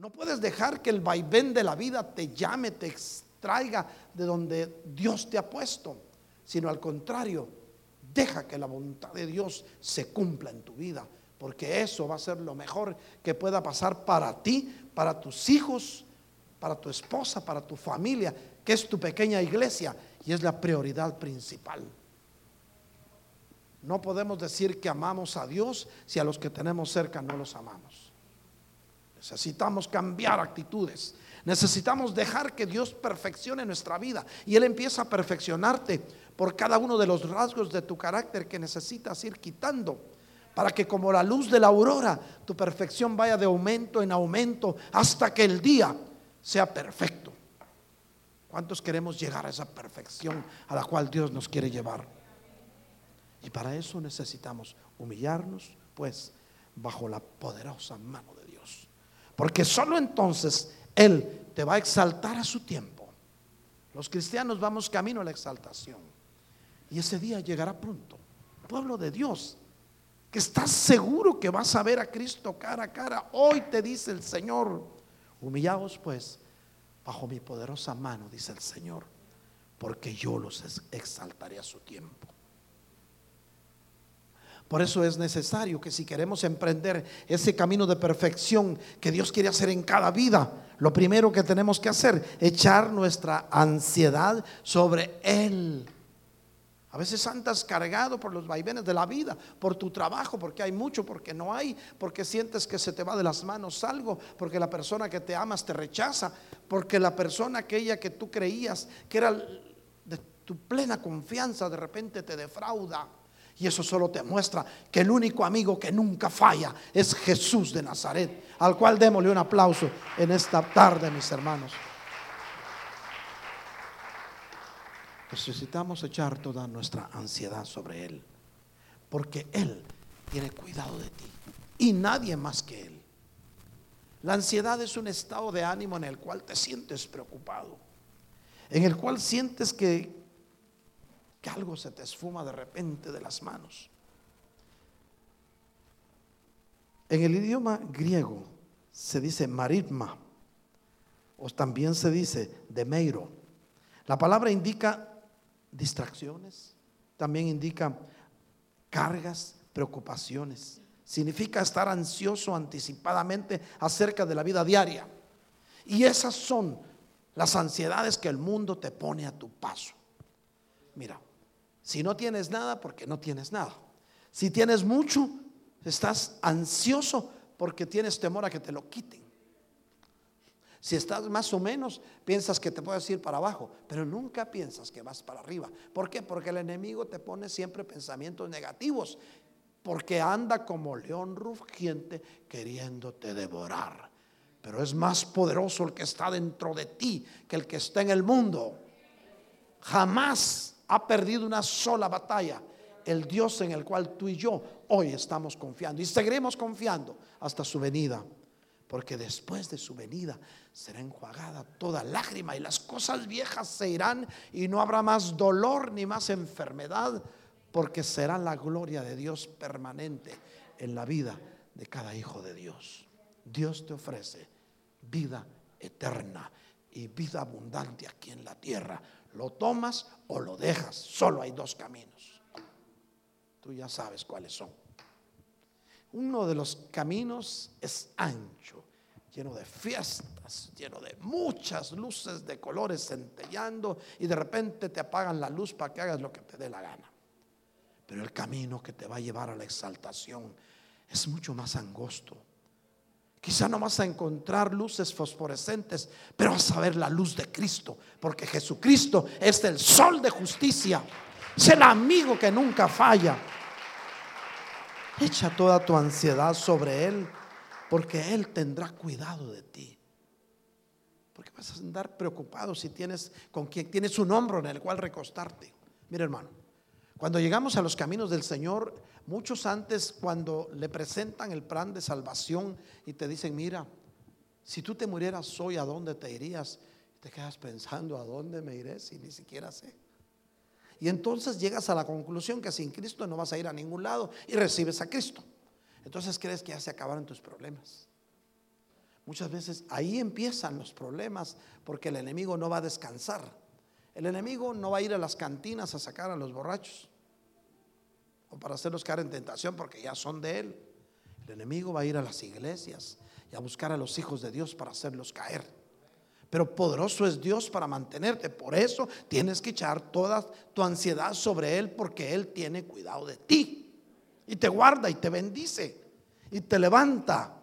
No puedes dejar que el vaivén de la vida te llame, te extraiga de donde Dios te ha puesto, sino al contrario, deja que la voluntad de Dios se cumpla en tu vida, porque eso va a ser lo mejor que pueda pasar para ti, para tus hijos, para tu esposa, para tu familia, que es tu pequeña iglesia y es la prioridad principal. No podemos decir que amamos a Dios si a los que tenemos cerca no los amamos. Necesitamos cambiar actitudes. Necesitamos dejar que Dios perfeccione nuestra vida y Él empieza a perfeccionarte por cada uno de los rasgos de tu carácter que necesitas ir quitando para que como la luz de la aurora tu perfección vaya de aumento en aumento hasta que el día sea perfecto. ¿Cuántos queremos llegar a esa perfección a la cual Dios nos quiere llevar? Y para eso necesitamos humillarnos, pues, bajo la poderosa mano de Dios. Porque solo entonces Él te va a exaltar a su tiempo. Los cristianos vamos camino a la exaltación. Y ese día llegará pronto. Pueblo de Dios, que estás seguro que vas a ver a Cristo cara a cara. Hoy te dice el Señor, humillaos pues bajo mi poderosa mano, dice el Señor, porque yo los exaltaré a su tiempo. Por eso es necesario que si queremos emprender ese camino de perfección que Dios quiere hacer en cada vida, lo primero que tenemos que hacer, echar nuestra ansiedad sobre Él. A veces andas cargado por los vaivenes de la vida, por tu trabajo, porque hay mucho, porque no hay, porque sientes que se te va de las manos algo, porque la persona que te amas te rechaza, porque la persona aquella que tú creías que era de tu plena confianza de repente te defrauda. Y eso solo te muestra que el único amigo que nunca falla es Jesús de Nazaret, al cual démosle un aplauso en esta tarde, mis hermanos. necesitamos echar toda nuestra ansiedad sobre Él, porque Él tiene cuidado de ti y nadie más que Él. La ansiedad es un estado de ánimo en el cual te sientes preocupado, en el cual sientes que, que algo se te esfuma de repente de las manos. En el idioma griego se dice maritma, o también se dice demeiro. La palabra indica distracciones, también indica cargas, preocupaciones. Significa estar ansioso anticipadamente acerca de la vida diaria. Y esas son las ansiedades que el mundo te pone a tu paso. Mira, si no tienes nada, porque no tienes nada. Si tienes mucho, estás ansioso porque tienes temor a que te lo quiten. Si estás más o menos, piensas que te puedes ir para abajo, pero nunca piensas que vas para arriba. ¿Por qué? Porque el enemigo te pone siempre pensamientos negativos, porque anda como león rugiente queriéndote devorar. Pero es más poderoso el que está dentro de ti que el que está en el mundo. Jamás ha perdido una sola batalla el Dios en el cual tú y yo hoy estamos confiando y seguiremos confiando hasta su venida porque después de su venida será enjuagada toda lágrima y las cosas viejas se irán y no habrá más dolor ni más enfermedad, porque será la gloria de Dios permanente en la vida de cada hijo de Dios. Dios te ofrece vida eterna y vida abundante aquí en la tierra. Lo tomas o lo dejas. Solo hay dos caminos. Tú ya sabes cuáles son. Uno de los caminos es ancho, lleno de fiestas, lleno de muchas luces de colores centellando y de repente te apagan la luz para que hagas lo que te dé la gana. Pero el camino que te va a llevar a la exaltación es mucho más angosto. Quizá no vas a encontrar luces fosforescentes, pero vas a ver la luz de Cristo, porque Jesucristo es el sol de justicia, es el amigo que nunca falla. Echa toda tu ansiedad sobre Él, porque Él tendrá cuidado de ti. Porque vas a andar preocupado si tienes con quien tienes un hombro en el cual recostarte. Mira, hermano, cuando llegamos a los caminos del Señor, muchos antes cuando le presentan el plan de salvación y te dicen, mira, si tú te murieras hoy, ¿a dónde te irías? Te quedas pensando, ¿a dónde me iré si ni siquiera sé? Y entonces llegas a la conclusión que sin Cristo no vas a ir a ningún lado y recibes a Cristo. Entonces crees que ya se acabaron tus problemas. Muchas veces ahí empiezan los problemas porque el enemigo no va a descansar. El enemigo no va a ir a las cantinas a sacar a los borrachos o para hacerlos caer en tentación porque ya son de él. El enemigo va a ir a las iglesias y a buscar a los hijos de Dios para hacerlos caer. Pero poderoso es Dios para mantenerte. Por eso tienes que echar toda tu ansiedad sobre Él porque Él tiene cuidado de ti. Y te guarda y te bendice y te levanta.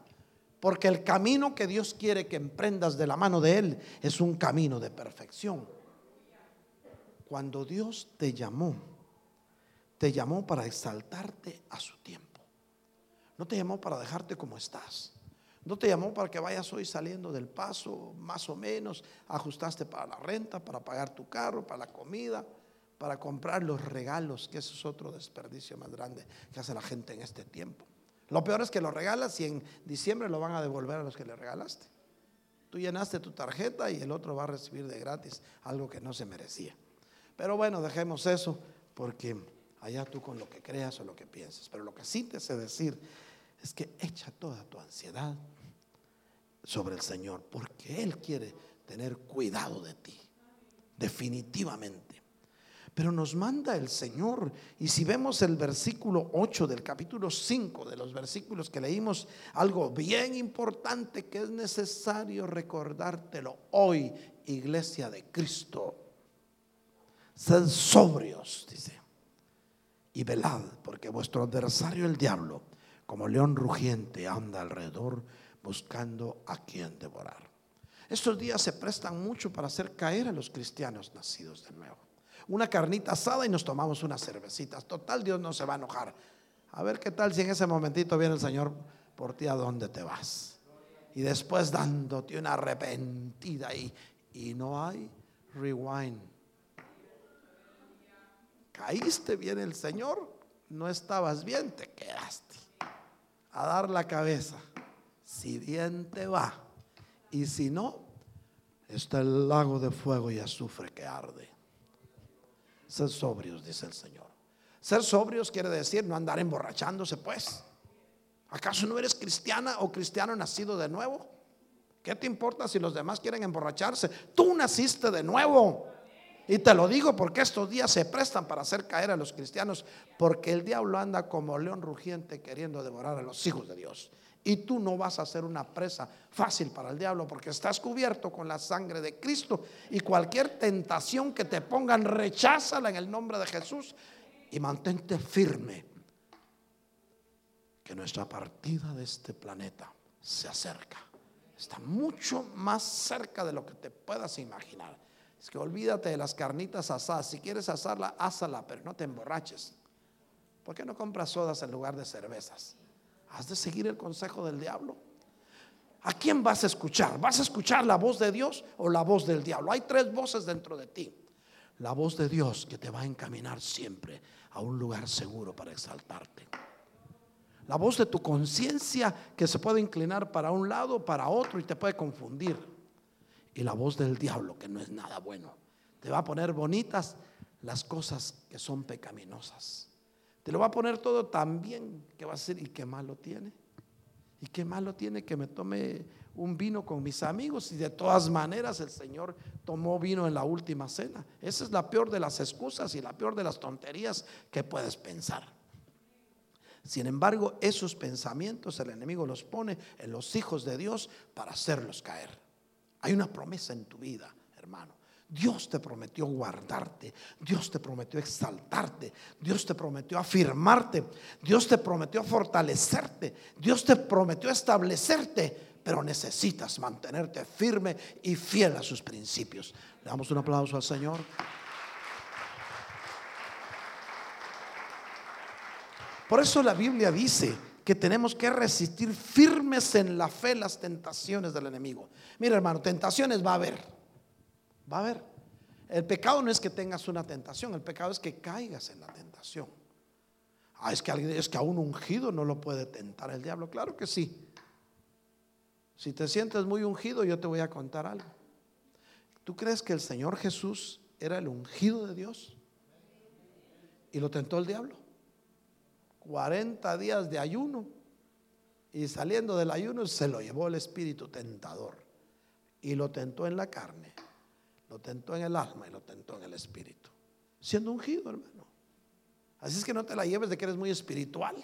Porque el camino que Dios quiere que emprendas de la mano de Él es un camino de perfección. Cuando Dios te llamó, te llamó para exaltarte a su tiempo. No te llamó para dejarte como estás. No te llamó para que vayas hoy saliendo del paso, más o menos, ajustaste para la renta, para pagar tu carro, para la comida, para comprar los regalos, que eso es otro desperdicio más grande que hace la gente en este tiempo. Lo peor es que lo regalas y en diciembre lo van a devolver a los que le regalaste. Tú llenaste tu tarjeta y el otro va a recibir de gratis algo que no se merecía. Pero bueno, dejemos eso porque allá tú con lo que creas o lo que pienses. Pero lo que sí te sé decir es que echa toda tu ansiedad sobre el Señor, porque Él quiere tener cuidado de ti, definitivamente. Pero nos manda el Señor, y si vemos el versículo 8 del capítulo 5 de los versículos que leímos, algo bien importante que es necesario recordártelo hoy, iglesia de Cristo. Sed sobrios, dice, y velad, porque vuestro adversario el diablo, como león rugiente, anda alrededor buscando a quien devorar. Estos días se prestan mucho para hacer caer a los cristianos nacidos de nuevo. Una carnita asada y nos tomamos unas cervecitas. Total, Dios no se va a enojar. A ver qué tal si en ese momentito viene el Señor por ti a dónde te vas. Y después dándote una arrepentida y, y no hay rewind. Caíste bien el Señor, no estabas bien, te quedaste a dar la cabeza si bien te va. Y si no, está el lago de fuego y azufre que arde. Ser sobrios, dice el Señor. Ser sobrios quiere decir no andar emborrachándose, pues. ¿Acaso no eres cristiana o cristiano nacido de nuevo? ¿Qué te importa si los demás quieren emborracharse? Tú naciste de nuevo. Y te lo digo porque estos días se prestan para hacer caer a los cristianos, porque el diablo anda como león rugiente queriendo devorar a los hijos de Dios. Y tú no vas a ser una presa fácil para el diablo porque estás cubierto con la sangre de Cristo. Y cualquier tentación que te pongan, recházala en el nombre de Jesús y mantente firme. Que nuestra partida de este planeta se acerca. Está mucho más cerca de lo que te puedas imaginar. Es que olvídate de las carnitas asadas. Si quieres asarla, ásala, pero no te emborraches. ¿Por qué no compras sodas en lugar de cervezas? ¿Has de seguir el consejo del diablo? ¿A quién vas a escuchar? ¿Vas a escuchar la voz de Dios o la voz del diablo? Hay tres voces dentro de ti. La voz de Dios que te va a encaminar siempre a un lugar seguro para exaltarte. La voz de tu conciencia que se puede inclinar para un lado, para otro y te puede confundir. Y la voz del diablo que no es nada bueno. Te va a poner bonitas las cosas que son pecaminosas. Te lo va a poner todo tan bien que va a ser, ¿y qué malo tiene? ¿Y qué malo tiene que me tome un vino con mis amigos? Y de todas maneras el Señor tomó vino en la última cena. Esa es la peor de las excusas y la peor de las tonterías que puedes pensar. Sin embargo, esos pensamientos el enemigo los pone en los hijos de Dios para hacerlos caer. Hay una promesa en tu vida, hermano. Dios te prometió guardarte, Dios te prometió exaltarte, Dios te prometió afirmarte, Dios te prometió fortalecerte, Dios te prometió establecerte, pero necesitas mantenerte firme y fiel a sus principios. Le damos un aplauso al Señor. Por eso la Biblia dice que tenemos que resistir firmes en la fe las tentaciones del enemigo. Mira hermano, tentaciones va a haber. Va a haber. El pecado no es que tengas una tentación, el pecado es que caigas en la tentación. Ah, es que, es que a un ungido no lo puede tentar el diablo. Claro que sí. Si te sientes muy ungido, yo te voy a contar algo. ¿Tú crees que el Señor Jesús era el ungido de Dios? Y lo tentó el diablo. 40 días de ayuno. Y saliendo del ayuno se lo llevó el espíritu tentador. Y lo tentó en la carne, lo tentó en el alma y lo tentó en el espíritu. Siendo ungido, hermano. Así es que no te la lleves de que eres muy espiritual.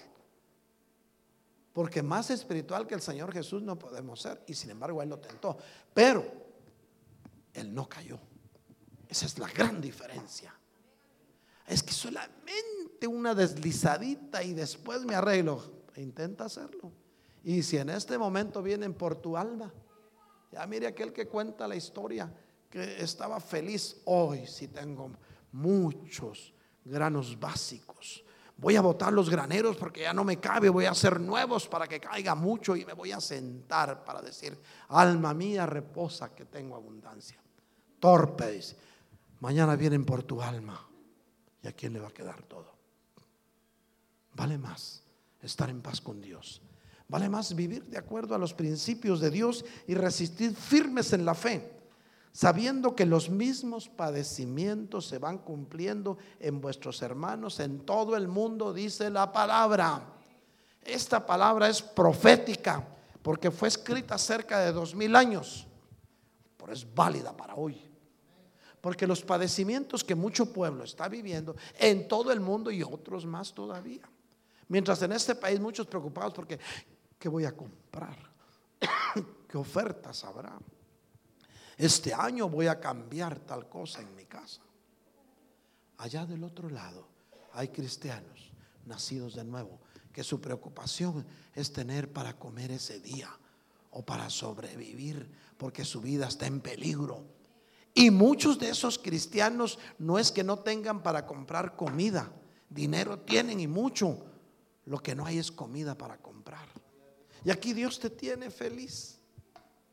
Porque más espiritual que el Señor Jesús no podemos ser. Y sin embargo Él lo tentó. Pero Él no cayó. Esa es la gran diferencia. Es que solamente una deslizadita y después me arreglo. Intenta hacerlo. Y si en este momento vienen por tu alma, ya mire aquel que cuenta la historia, que estaba feliz hoy si tengo muchos granos básicos. Voy a botar los graneros porque ya no me cabe, voy a hacer nuevos para que caiga mucho y me voy a sentar para decir, alma mía, reposa que tengo abundancia. Torpe mañana vienen por tu alma y a quién le va a quedar todo. Vale más estar en paz con Dios Vale más vivir de acuerdo a los principios de Dios y resistir firmes en la fe, sabiendo que los mismos padecimientos se van cumpliendo en vuestros hermanos en todo el mundo, dice la palabra. Esta palabra es profética porque fue escrita cerca de dos mil años, pero es válida para hoy. Porque los padecimientos que mucho pueblo está viviendo en todo el mundo y otros más todavía. Mientras en este país muchos preocupados porque ¿qué voy a comprar? ¿Qué ofertas habrá? Este año voy a cambiar tal cosa en mi casa. Allá del otro lado hay cristianos nacidos de nuevo que su preocupación es tener para comer ese día o para sobrevivir porque su vida está en peligro. Y muchos de esos cristianos no es que no tengan para comprar comida, dinero tienen y mucho, lo que no hay es comida para comprar. Y aquí Dios te tiene feliz.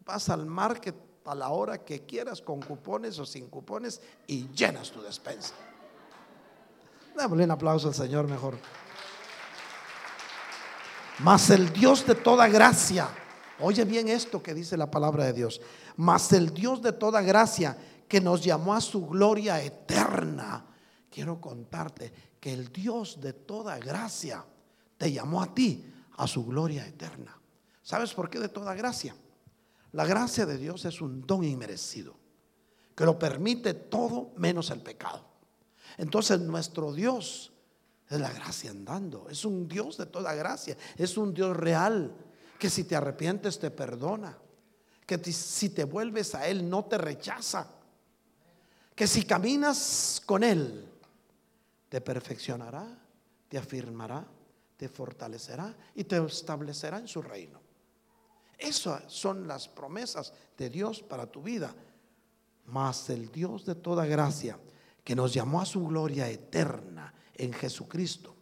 Vas al market a la hora que quieras, con cupones o sin cupones, y llenas tu despensa. Démosle un aplauso al Señor mejor. Mas el Dios de toda gracia, oye bien esto que dice la palabra de Dios, mas el Dios de toda gracia que nos llamó a su gloria eterna. Quiero contarte que el Dios de toda gracia te llamó a ti a su gloria eterna. ¿Sabes por qué de toda gracia? La gracia de Dios es un don inmerecido, que lo permite todo menos el pecado. Entonces nuestro Dios es la gracia andando, es un Dios de toda gracia, es un Dios real, que si te arrepientes te perdona, que si te vuelves a Él no te rechaza, que si caminas con Él te perfeccionará, te afirmará, te fortalecerá y te establecerá en su reino. Esas son las promesas de Dios para tu vida. Mas el Dios de toda gracia, que nos llamó a su gloria eterna en Jesucristo,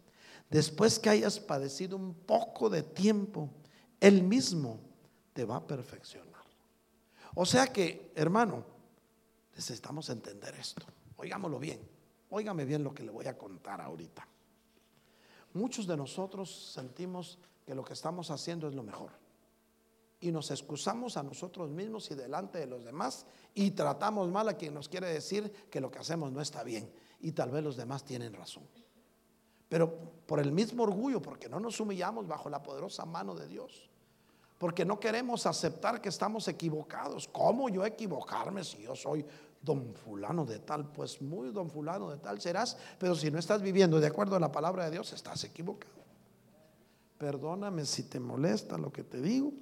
después que hayas padecido un poco de tiempo, Él mismo te va a perfeccionar. O sea que, hermano, necesitamos entender esto. Oigámoslo bien. Óigame bien lo que le voy a contar ahorita. Muchos de nosotros sentimos que lo que estamos haciendo es lo mejor y nos excusamos a nosotros mismos y delante de los demás y tratamos mal a quien nos quiere decir que lo que hacemos no está bien y tal vez los demás tienen razón. Pero por el mismo orgullo, porque no nos humillamos bajo la poderosa mano de Dios, porque no queremos aceptar que estamos equivocados. ¿Cómo yo equivocarme si yo soy don fulano de tal? Pues muy don fulano de tal serás, pero si no estás viviendo de acuerdo a la palabra de Dios, estás equivocado. Perdóname si te molesta lo que te digo,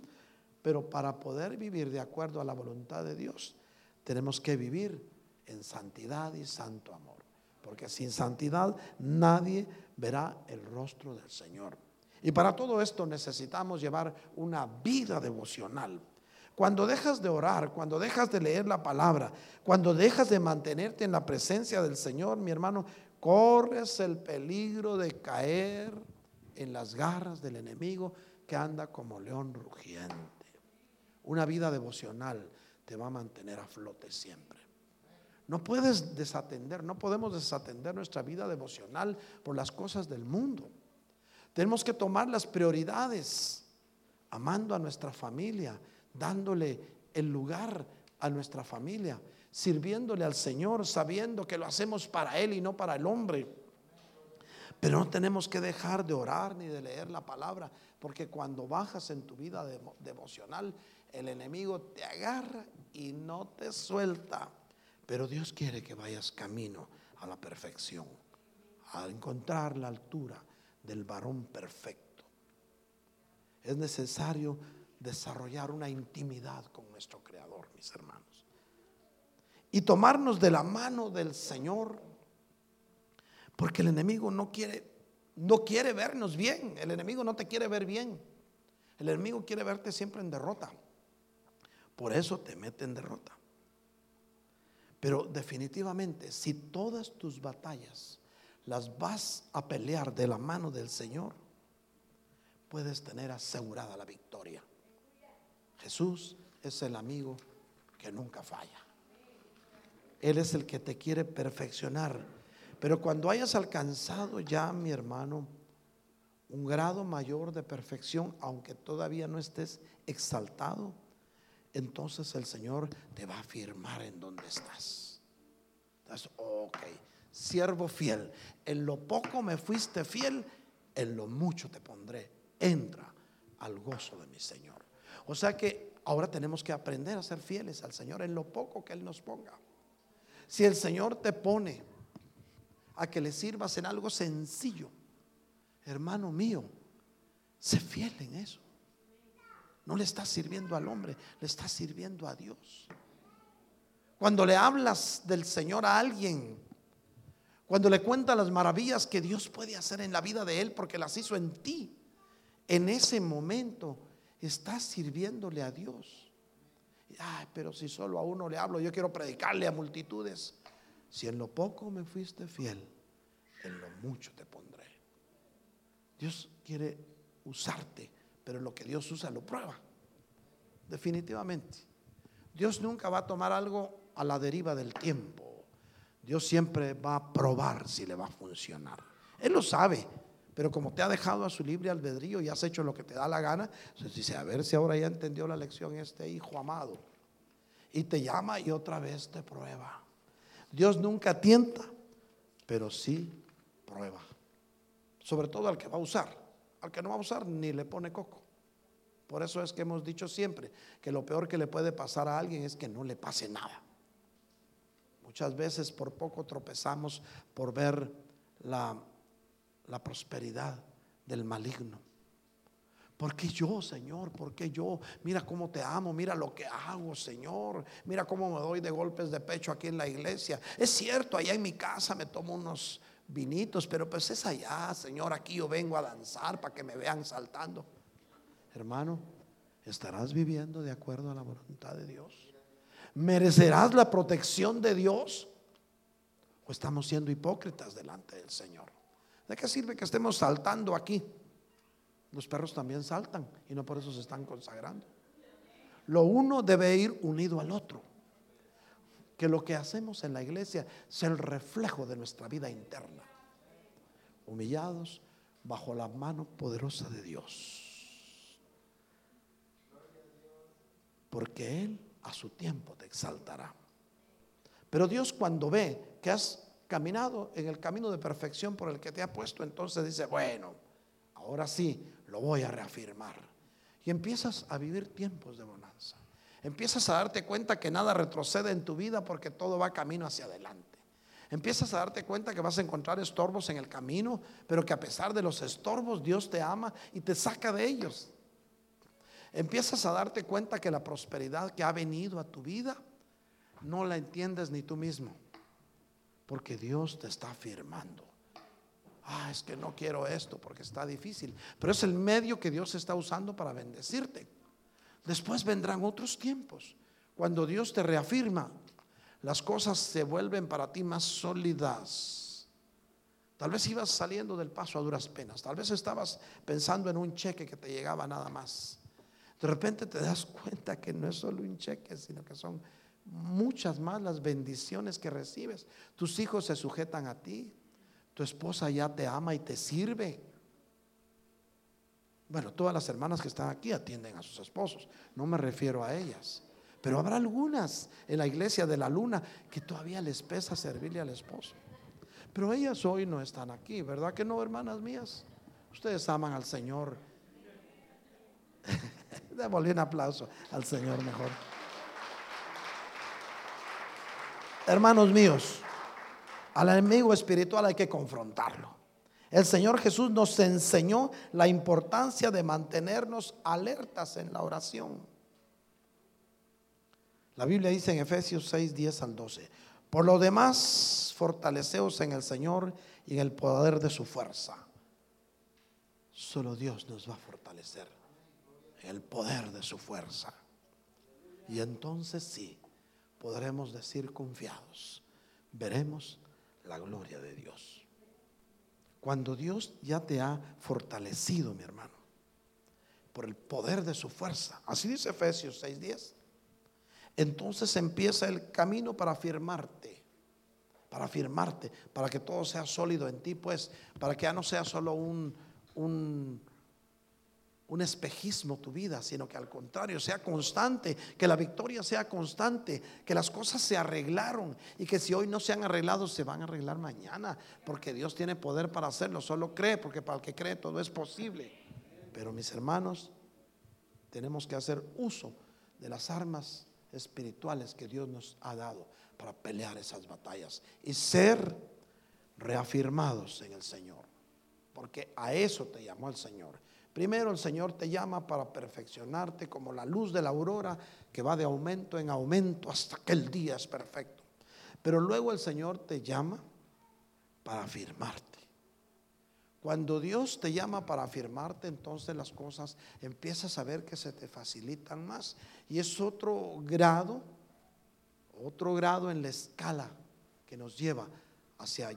pero para poder vivir de acuerdo a la voluntad de Dios, tenemos que vivir en santidad y santo amor. Porque sin santidad nadie verá el rostro del Señor. Y para todo esto necesitamos llevar una vida devocional. Cuando dejas de orar, cuando dejas de leer la palabra, cuando dejas de mantenerte en la presencia del Señor, mi hermano, corres el peligro de caer en las garras del enemigo que anda como león rugiente. Una vida devocional te va a mantener a flote siempre. No puedes desatender, no podemos desatender nuestra vida devocional por las cosas del mundo. Tenemos que tomar las prioridades, amando a nuestra familia, dándole el lugar a nuestra familia, sirviéndole al Señor, sabiendo que lo hacemos para Él y no para el hombre. Pero no tenemos que dejar de orar ni de leer la palabra, porque cuando bajas en tu vida devocional, el enemigo te agarra y no te suelta. Pero Dios quiere que vayas camino a la perfección, a encontrar la altura del varón perfecto. Es necesario desarrollar una intimidad con nuestro Creador, mis hermanos. Y tomarnos de la mano del Señor, porque el enemigo no quiere no quiere vernos bien, el enemigo no te quiere ver bien. El enemigo quiere verte siempre en derrota. Por eso te mete en derrota. Pero definitivamente, si todas tus batallas las vas a pelear de la mano del Señor, puedes tener asegurada la victoria. Jesús es el amigo que nunca falla. Él es el que te quiere perfeccionar. Pero cuando hayas alcanzado ya, mi hermano, un grado mayor de perfección, aunque todavía no estés exaltado, entonces el Señor te va a afirmar en donde estás. Entonces, ok, siervo fiel, en lo poco me fuiste fiel, en lo mucho te pondré. Entra al gozo de mi Señor. O sea que ahora tenemos que aprender a ser fieles al Señor en lo poco que Él nos ponga. Si el Señor te pone a que le sirvas en algo sencillo, hermano mío, sé fiel en eso. No le estás sirviendo al hombre, le estás sirviendo a Dios. Cuando le hablas del Señor a alguien, cuando le cuentas las maravillas que Dios puede hacer en la vida de él porque las hizo en ti, en ese momento estás sirviéndole a Dios. Ay, pero si solo a uno le hablo, yo quiero predicarle a multitudes. Si en lo poco me fuiste fiel, en lo mucho te pondré. Dios quiere usarte pero lo que Dios usa lo prueba. Definitivamente. Dios nunca va a tomar algo a la deriva del tiempo. Dios siempre va a probar si le va a funcionar. Él lo sabe, pero como te ha dejado a su libre albedrío y has hecho lo que te da la gana, entonces dice, a ver si ahora ya entendió la lección este hijo amado. Y te llama y otra vez te prueba. Dios nunca tienta, pero sí prueba. Sobre todo al que va a usar que no va a usar ni le pone coco. Por eso es que hemos dicho siempre que lo peor que le puede pasar a alguien es que no le pase nada. Muchas veces por poco tropezamos por ver la, la prosperidad del maligno. ¿Por qué yo, Señor? ¿Por qué yo? Mira cómo te amo, mira lo que hago, Señor. Mira cómo me doy de golpes de pecho aquí en la iglesia. Es cierto, allá en mi casa me tomo unos vinitos, pero pues es allá, Señor, aquí yo vengo a danzar para que me vean saltando. Hermano, ¿estarás viviendo de acuerdo a la voluntad de Dios? ¿Merecerás la protección de Dios? ¿O estamos siendo hipócritas delante del Señor? ¿De qué sirve que estemos saltando aquí? Los perros también saltan y no por eso se están consagrando. Lo uno debe ir unido al otro que lo que hacemos en la iglesia es el reflejo de nuestra vida interna. Humillados bajo la mano poderosa de Dios. Porque Él a su tiempo te exaltará. Pero Dios cuando ve que has caminado en el camino de perfección por el que te ha puesto, entonces dice, bueno, ahora sí, lo voy a reafirmar. Y empiezas a vivir tiempos de bonanza. Empiezas a darte cuenta que nada retrocede en tu vida porque todo va camino hacia adelante. Empiezas a darte cuenta que vas a encontrar estorbos en el camino, pero que a pesar de los estorbos Dios te ama y te saca de ellos. Empiezas a darte cuenta que la prosperidad que ha venido a tu vida no la entiendes ni tú mismo, porque Dios te está afirmando. Ah, es que no quiero esto porque está difícil, pero es el medio que Dios está usando para bendecirte. Después vendrán otros tiempos, cuando Dios te reafirma, las cosas se vuelven para ti más sólidas. Tal vez ibas saliendo del paso a duras penas, tal vez estabas pensando en un cheque que te llegaba nada más. De repente te das cuenta que no es solo un cheque, sino que son muchas más las bendiciones que recibes. Tus hijos se sujetan a ti, tu esposa ya te ama y te sirve. Bueno, todas las hermanas que están aquí atienden a sus esposos, no me refiero a ellas. Pero habrá algunas en la iglesia de la luna que todavía les pesa servirle al esposo. Pero ellas hoy no están aquí, ¿verdad que no, hermanas mías? Ustedes aman al Señor. Démosle un aplauso al Señor mejor. Hermanos míos, al enemigo espiritual hay que confrontarlo. El Señor Jesús nos enseñó la importancia de mantenernos alertas en la oración. La Biblia dice en Efesios 6, 10 al 12, por lo demás, fortaleceos en el Señor y en el poder de su fuerza. Solo Dios nos va a fortalecer en el poder de su fuerza. Y entonces sí, podremos decir confiados, veremos la gloria de Dios. Cuando Dios ya te ha fortalecido, mi hermano, por el poder de su fuerza, así dice Efesios 6:10, entonces empieza el camino para afirmarte, para afirmarte, para que todo sea sólido en ti, pues, para que ya no sea solo un, un un espejismo tu vida, sino que al contrario sea constante, que la victoria sea constante, que las cosas se arreglaron y que si hoy no se han arreglado, se van a arreglar mañana, porque Dios tiene poder para hacerlo, solo cree, porque para el que cree todo es posible. Pero mis hermanos, tenemos que hacer uso de las armas espirituales que Dios nos ha dado para pelear esas batallas y ser reafirmados en el Señor, porque a eso te llamó el Señor Primero el Señor te llama para perfeccionarte como la luz de la aurora que va de aumento en aumento hasta que el día es perfecto. Pero luego el Señor te llama para afirmarte. Cuando Dios te llama para afirmarte, entonces las cosas empiezas a ver que se te facilitan más. Y es otro grado, otro grado en la escala que nos lleva hacia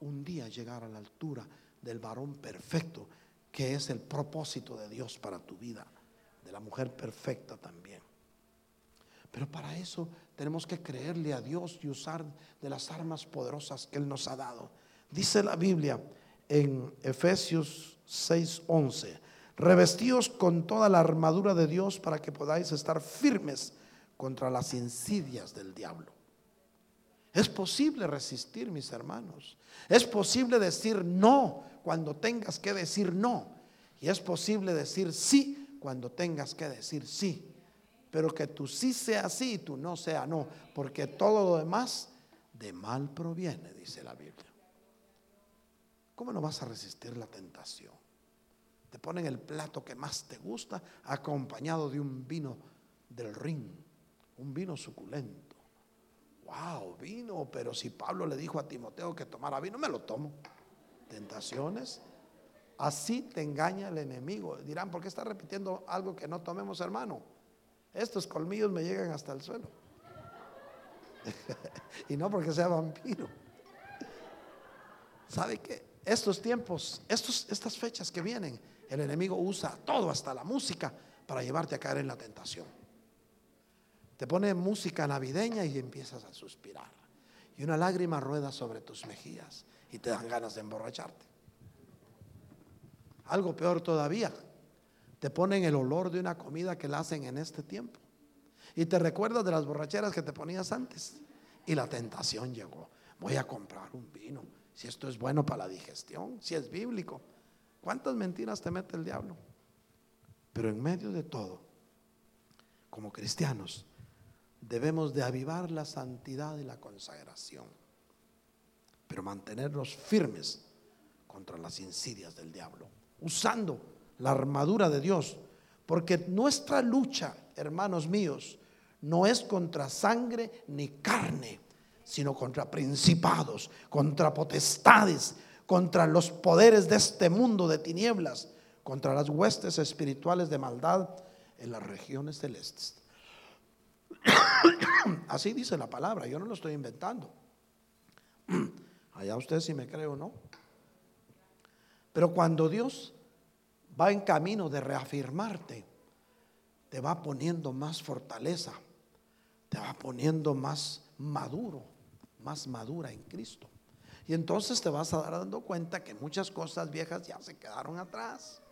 un día llegar a la altura del varón perfecto que es el propósito de Dios para tu vida, de la mujer perfecta también. Pero para eso tenemos que creerle a Dios y usar de las armas poderosas que Él nos ha dado. Dice la Biblia en Efesios 6:11, revestíos con toda la armadura de Dios para que podáis estar firmes contra las insidias del diablo. Es posible resistir, mis hermanos. Es posible decir no cuando tengas que decir no. Y es posible decir sí cuando tengas que decir sí. Pero que tu sí sea sí y tu no sea no. Porque todo lo demás de mal proviene, dice la Biblia. ¿Cómo no vas a resistir la tentación? Te ponen el plato que más te gusta acompañado de un vino del ring, un vino suculento wow, vino, pero si Pablo le dijo a Timoteo que tomara vino, me lo tomo. Tentaciones. Así te engaña el enemigo. Dirán, ¿por qué está repitiendo algo que no tomemos, hermano? Estos colmillos me llegan hasta el suelo. y no porque sea vampiro. ¿Sabe qué? Estos tiempos, estos, estas fechas que vienen, el enemigo usa todo, hasta la música, para llevarte a caer en la tentación. Te pone música navideña y empiezas a suspirar. Y una lágrima rueda sobre tus mejillas y te dan ganas de emborracharte. Algo peor todavía, te ponen el olor de una comida que la hacen en este tiempo. Y te recuerdas de las borracheras que te ponías antes. Y la tentación llegó. Voy a comprar un vino. Si esto es bueno para la digestión, si es bíblico. ¿Cuántas mentiras te mete el diablo? Pero en medio de todo, como cristianos, debemos de avivar la santidad y la consagración, pero mantenernos firmes contra las insidias del diablo, usando la armadura de Dios, porque nuestra lucha, hermanos míos, no es contra sangre ni carne, sino contra principados, contra potestades, contra los poderes de este mundo de tinieblas, contra las huestes espirituales de maldad en las regiones celestes. Así dice la palabra, yo no lo estoy inventando. Allá usted si me cree o no. Pero cuando Dios va en camino de reafirmarte, te va poniendo más fortaleza, te va poniendo más maduro, más madura en Cristo. Y entonces te vas a dar dando cuenta que muchas cosas viejas ya se quedaron atrás,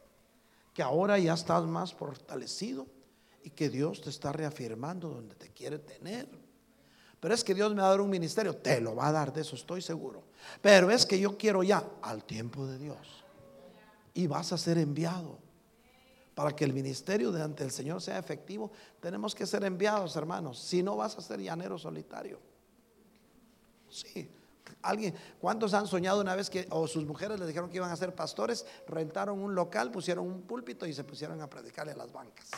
que ahora ya estás más fortalecido y que Dios te está reafirmando donde te quiere tener. Pero es que Dios me va a dar un ministerio. Te lo va a dar, de eso estoy seguro. Pero es que yo quiero ya, al tiempo de Dios. Y vas a ser enviado. Para que el ministerio de ante el Señor sea efectivo, tenemos que ser enviados, hermanos. Si no, vas a ser llanero solitario. Sí. Alguien, ¿cuántos han soñado una vez que, o sus mujeres les dijeron que iban a ser pastores, rentaron un local, pusieron un púlpito y se pusieron a predicarle a las bancas?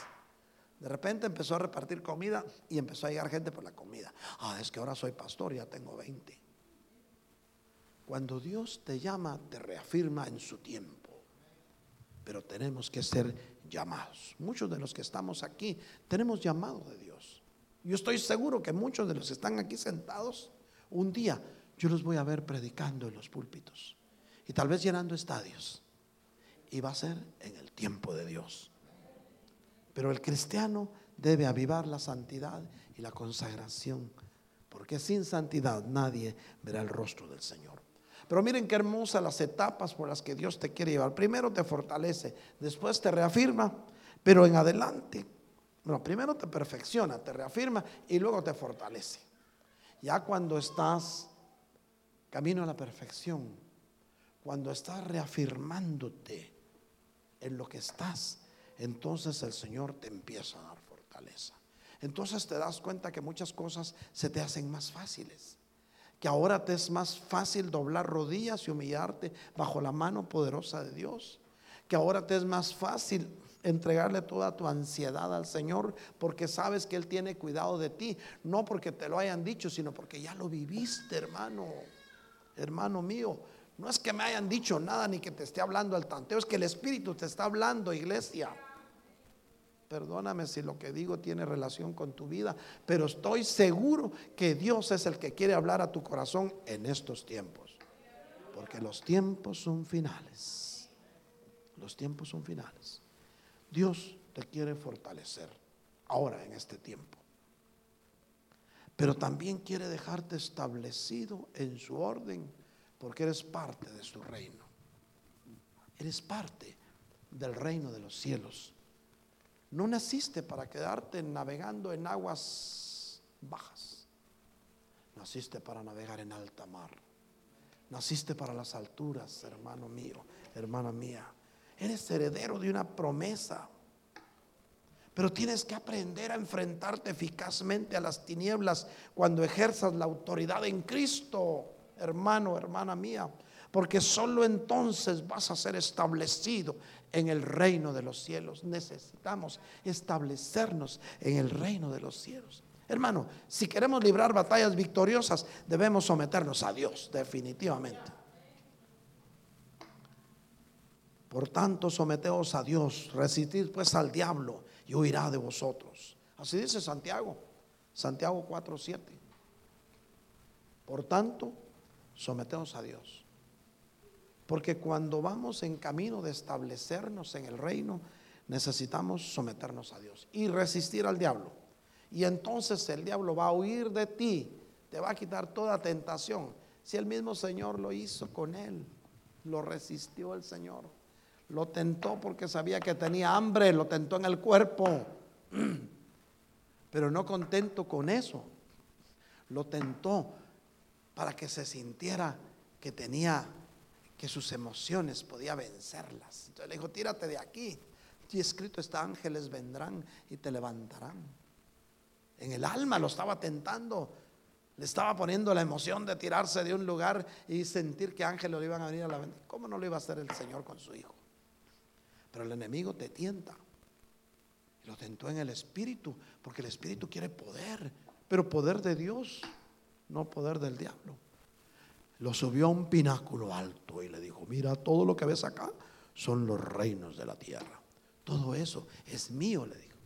De repente empezó a repartir comida y empezó a llegar gente por la comida. Ah, es que ahora soy pastor, ya tengo 20. Cuando Dios te llama, te reafirma en su tiempo. Pero tenemos que ser llamados. Muchos de los que estamos aquí tenemos llamado de Dios. Yo estoy seguro que muchos de los que están aquí sentados, un día yo los voy a ver predicando en los púlpitos y tal vez llenando estadios. Y va a ser en el tiempo de Dios. Pero el cristiano debe avivar la santidad y la consagración, porque sin santidad nadie verá el rostro del Señor. Pero miren qué hermosas las etapas por las que Dios te quiere llevar. Primero te fortalece, después te reafirma, pero en adelante, bueno, primero te perfecciona, te reafirma y luego te fortalece. Ya cuando estás camino a la perfección, cuando estás reafirmándote en lo que estás, entonces el Señor te empieza a dar fortaleza. Entonces te das cuenta que muchas cosas se te hacen más fáciles. Que ahora te es más fácil doblar rodillas y humillarte bajo la mano poderosa de Dios. Que ahora te es más fácil entregarle toda tu ansiedad al Señor porque sabes que Él tiene cuidado de ti. No porque te lo hayan dicho, sino porque ya lo viviste, hermano. Hermano mío, no es que me hayan dicho nada ni que te esté hablando al tanteo, es que el Espíritu te está hablando, iglesia. Perdóname si lo que digo tiene relación con tu vida, pero estoy seguro que Dios es el que quiere hablar a tu corazón en estos tiempos. Porque los tiempos son finales. Los tiempos son finales. Dios te quiere fortalecer ahora en este tiempo. Pero también quiere dejarte establecido en su orden porque eres parte de su reino. Eres parte del reino de los cielos. No naciste para quedarte navegando en aguas bajas. Naciste para navegar en alta mar. Naciste para las alturas, hermano mío, hermana mía. Eres heredero de una promesa. Pero tienes que aprender a enfrentarte eficazmente a las tinieblas cuando ejerzas la autoridad en Cristo, hermano, hermana mía. Porque solo entonces vas a ser establecido en el reino de los cielos. Necesitamos establecernos en el reino de los cielos. Hermano, si queremos librar batallas victoriosas, debemos someternos a Dios, definitivamente. Por tanto, someteos a Dios, resistid pues al diablo y huirá de vosotros. Así dice Santiago, Santiago 4:7. Por tanto, someteos a Dios. Porque cuando vamos en camino de establecernos en el reino, necesitamos someternos a Dios y resistir al diablo. Y entonces el diablo va a huir de ti, te va a quitar toda tentación. Si el mismo Señor lo hizo con él, lo resistió el Señor. Lo tentó porque sabía que tenía hambre, lo tentó en el cuerpo. Pero no contento con eso, lo tentó para que se sintiera que tenía que sus emociones podía vencerlas. Entonces le dijo, tírate de aquí. Y escrito está, ángeles vendrán y te levantarán. En el alma lo estaba tentando. Le estaba poniendo la emoción de tirarse de un lugar y sentir que ángeles le iban a venir a la venta. ¿Cómo no lo iba a hacer el Señor con su hijo? Pero el enemigo te tienta. Lo tentó en el espíritu, porque el espíritu quiere poder, pero poder de Dios, no poder del diablo lo subió a un pináculo alto y le dijo, mira, todo lo que ves acá son los reinos de la tierra. Todo eso es mío, le dijo.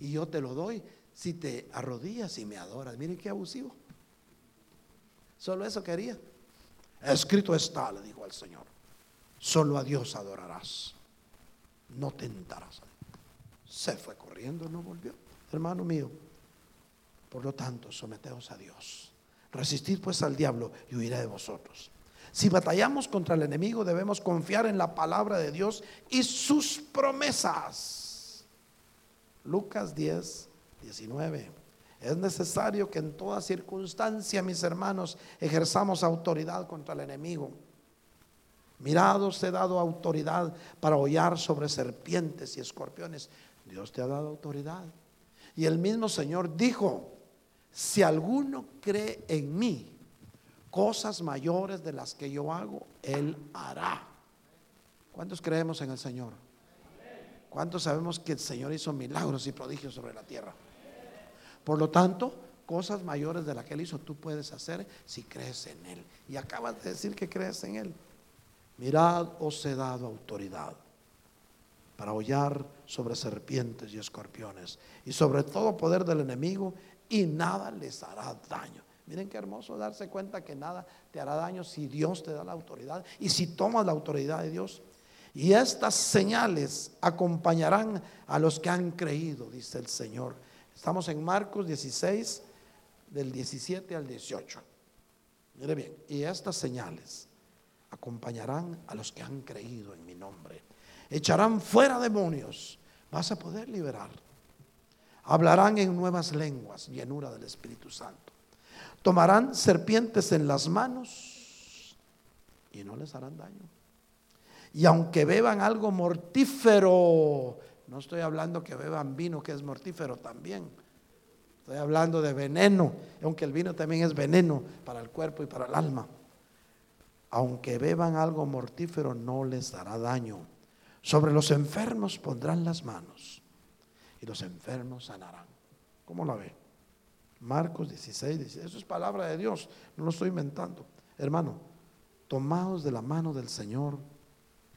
Y yo te lo doy si te arrodillas y me adoras. Miren qué abusivo. Solo eso quería. Escrito está, le dijo al Señor. Solo a Dios adorarás. No tentarás. Se fue corriendo, no volvió. Hermano mío. Por lo tanto, someteos a Dios. Resistid pues al diablo y huirá de vosotros. Si batallamos contra el enemigo debemos confiar en la palabra de Dios y sus promesas. Lucas 10, 19. Es necesario que en toda circunstancia, mis hermanos, ejerzamos autoridad contra el enemigo. Mirad, os he dado autoridad para hollar sobre serpientes y escorpiones. Dios te ha dado autoridad. Y el mismo Señor dijo, si alguno cree en mí, cosas mayores de las que yo hago, Él hará. ¿Cuántos creemos en el Señor? ¿Cuántos sabemos que el Señor hizo milagros y prodigios sobre la tierra? Por lo tanto, cosas mayores de las que Él hizo, tú puedes hacer si crees en Él. Y acabas de decir que crees en Él. Mirad, os he dado autoridad para hollar sobre serpientes y escorpiones y sobre todo poder del enemigo y nada les hará daño. Miren qué hermoso darse cuenta que nada te hará daño si Dios te da la autoridad y si tomas la autoridad de Dios. Y estas señales acompañarán a los que han creído, dice el Señor. Estamos en Marcos 16, del 17 al 18. Mire bien, y estas señales acompañarán a los que han creído en mi nombre. Echarán fuera demonios. Vas a poder liberar. Hablarán en nuevas lenguas, llenura del Espíritu Santo. Tomarán serpientes en las manos y no les harán daño. Y aunque beban algo mortífero, no estoy hablando que beban vino que es mortífero también. Estoy hablando de veneno, aunque el vino también es veneno para el cuerpo y para el alma aunque beban algo mortífero, no les dará daño. Sobre los enfermos pondrán las manos y los enfermos sanarán. ¿Cómo la ve? Marcos 16, 16. Eso es palabra de Dios, no lo estoy inventando. Hermano, tomados de la mano del Señor,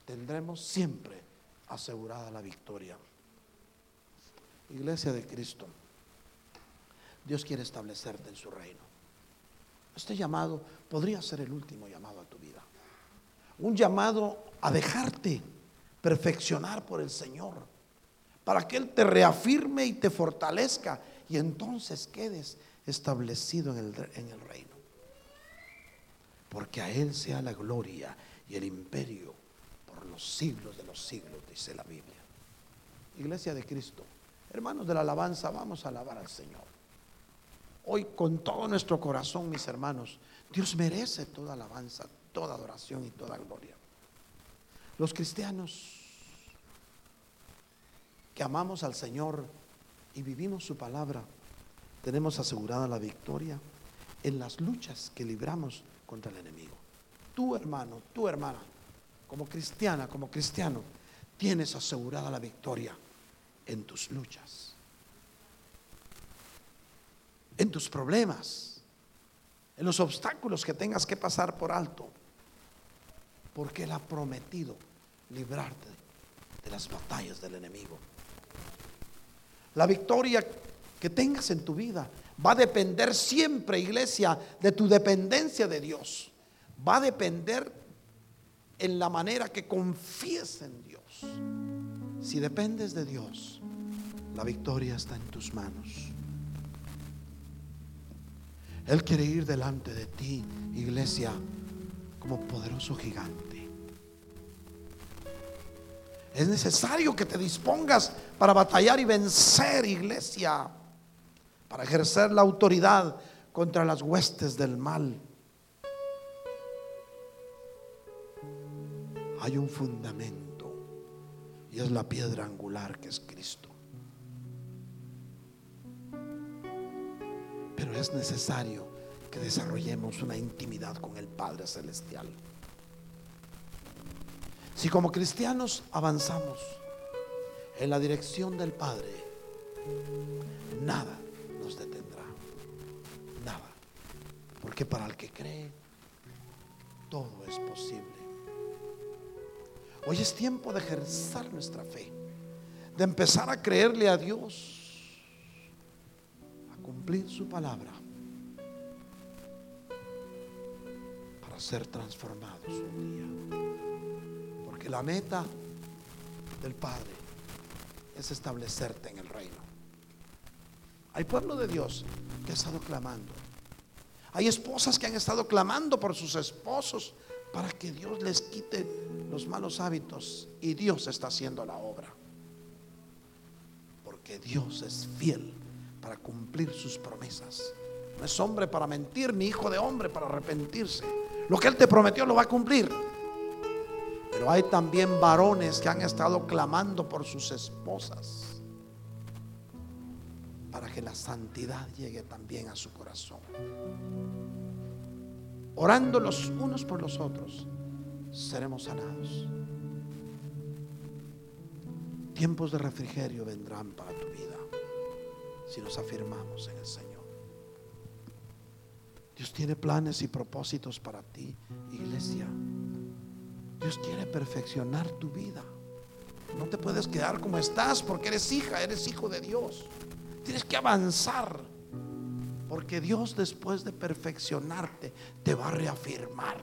tendremos siempre asegurada la victoria. Iglesia de Cristo, Dios quiere establecerte en su reino. Este llamado podría ser el último llamado a tu vida. Un llamado a dejarte perfeccionar por el Señor, para que Él te reafirme y te fortalezca y entonces quedes establecido en el, en el reino. Porque a Él sea la gloria y el imperio por los siglos de los siglos, dice la Biblia. Iglesia de Cristo, hermanos de la alabanza, vamos a alabar al Señor. Hoy con todo nuestro corazón, mis hermanos, Dios merece toda alabanza, toda adoración y toda gloria. Los cristianos que amamos al Señor y vivimos su palabra, tenemos asegurada la victoria en las luchas que libramos contra el enemigo. Tu hermano, tu hermana, como cristiana, como cristiano, tienes asegurada la victoria en tus luchas en tus problemas, en los obstáculos que tengas que pasar por alto, porque Él ha prometido librarte de las batallas del enemigo. La victoria que tengas en tu vida va a depender siempre, iglesia, de tu dependencia de Dios. Va a depender en la manera que confíes en Dios. Si dependes de Dios, la victoria está en tus manos. Él quiere ir delante de ti, iglesia, como poderoso gigante. Es necesario que te dispongas para batallar y vencer, iglesia, para ejercer la autoridad contra las huestes del mal. Hay un fundamento y es la piedra angular que es Cristo. Pero es necesario que desarrollemos una intimidad con el Padre Celestial. Si como cristianos avanzamos en la dirección del Padre, nada nos detendrá. Nada. Porque para el que cree, todo es posible. Hoy es tiempo de ejercer nuestra fe, de empezar a creerle a Dios cumplir su palabra para ser transformados un día. La meta del Padre es establecerte en el reino. Hay pueblo de Dios que ha estado clamando. Hay esposas que han estado clamando por sus esposos para que Dios les quite los malos hábitos. Y Dios está haciendo la obra. Porque Dios es fiel para cumplir sus promesas. No es hombre para mentir, ni hijo de hombre para arrepentirse. Lo que Él te prometió lo va a cumplir. Pero hay también varones que han estado clamando por sus esposas para que la santidad llegue también a su corazón. Orando los unos por los otros, seremos sanados. Tiempos de refrigerio vendrán para tu vida si nos afirmamos en el Señor. Dios tiene planes y propósitos para ti, iglesia. Dios quiere perfeccionar tu vida. No te puedes quedar como estás porque eres hija, eres hijo de Dios. Tienes que avanzar. Porque Dios después de perfeccionarte te va a reafirmar.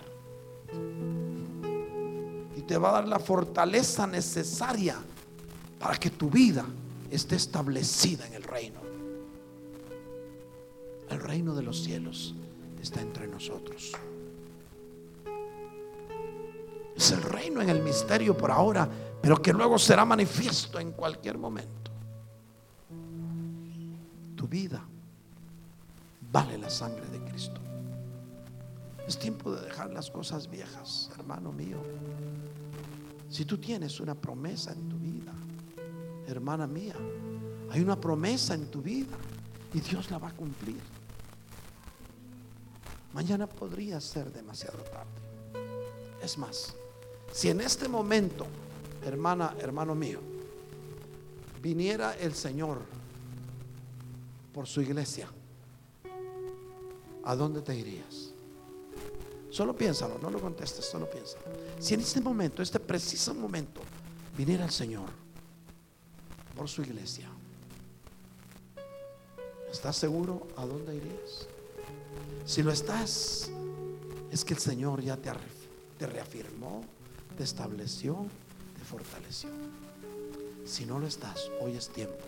Y te va a dar la fortaleza necesaria para que tu vida esté establecida en el reino. El reino de los cielos está entre nosotros. Es el reino en el misterio por ahora, pero que luego será manifiesto en cualquier momento. Tu vida vale la sangre de Cristo. Es tiempo de dejar las cosas viejas, hermano mío. Si tú tienes una promesa en tu vida, hermana mía, hay una promesa en tu vida y Dios la va a cumplir. Mañana podría ser demasiado tarde. Es más, si en este momento, hermana, hermano mío, viniera el Señor por su iglesia, ¿a dónde te irías? Solo piénsalo, no lo contestes, solo piénsalo. Si en este momento, este preciso momento, viniera el Señor por su iglesia, ¿estás seguro a dónde irías? Si lo estás, es que el Señor ya te, reafirmó, estableció, te fortaleció. Si no lo estás, hoy es tiempo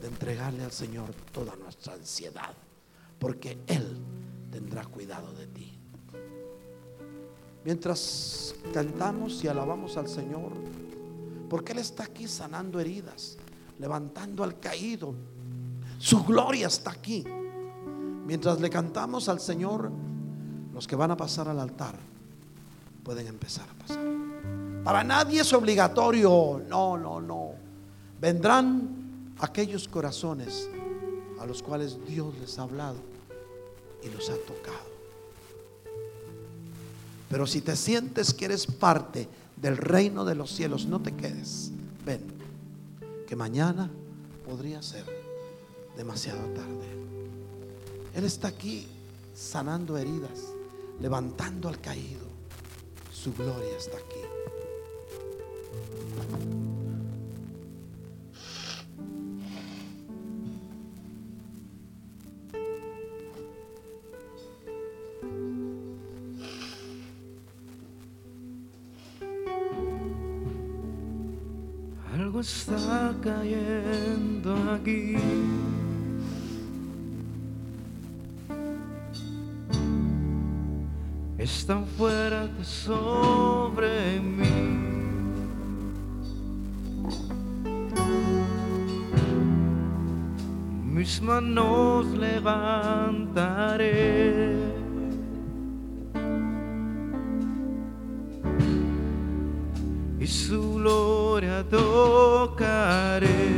de entregarle al Señor toda nuestra ansiedad, porque Él tendrá cuidado de ti. Mientras cantamos y alabamos al Señor, porque Él está aquí sanando heridas, levantando al caído, su gloria está aquí. Mientras le cantamos al Señor, los que van a pasar al altar pueden empezar a pasar. Para nadie es obligatorio, no, no, no. Vendrán aquellos corazones a los cuales Dios les ha hablado y los ha tocado. Pero si te sientes que eres parte del reino de los cielos, no te quedes. Ven, que mañana podría ser demasiado tarde. Él está aquí sanando heridas, levantando al caído. Su gloria está aquí. Algo está cayendo aquí. Están fuera sobre mí. Mis manos levantaré. Y su gloria tocaré.